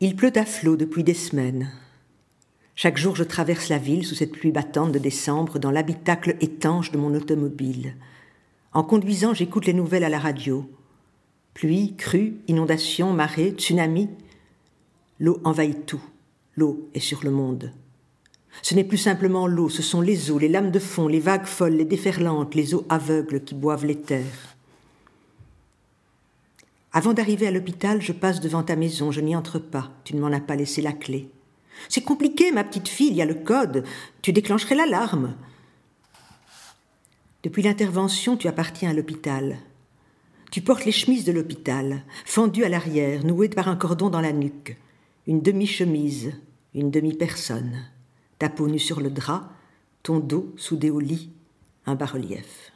Il pleut à flot depuis des semaines. Chaque jour, je traverse la ville sous cette pluie battante de décembre dans l'habitacle étanche de mon automobile. En conduisant, j'écoute les nouvelles à la radio. Pluie, crue, inondations, marée, tsunami. L'eau envahit tout. L'eau est sur le monde. Ce n'est plus simplement l'eau, ce sont les eaux, les lames de fond, les vagues folles, les déferlantes, les eaux aveugles qui boivent les terres. Avant d'arriver à l'hôpital, je passe devant ta maison, je n'y entre pas, tu ne m'en as pas laissé la clé. C'est compliqué, ma petite fille, il y a le code, tu déclencherais l'alarme. Depuis l'intervention, tu appartiens à l'hôpital. Tu portes les chemises de l'hôpital, fendues à l'arrière, nouées par un cordon dans la nuque, une demi-chemise, une demi-personne, ta peau nue sur le drap, ton dos soudé au lit, un bas-relief.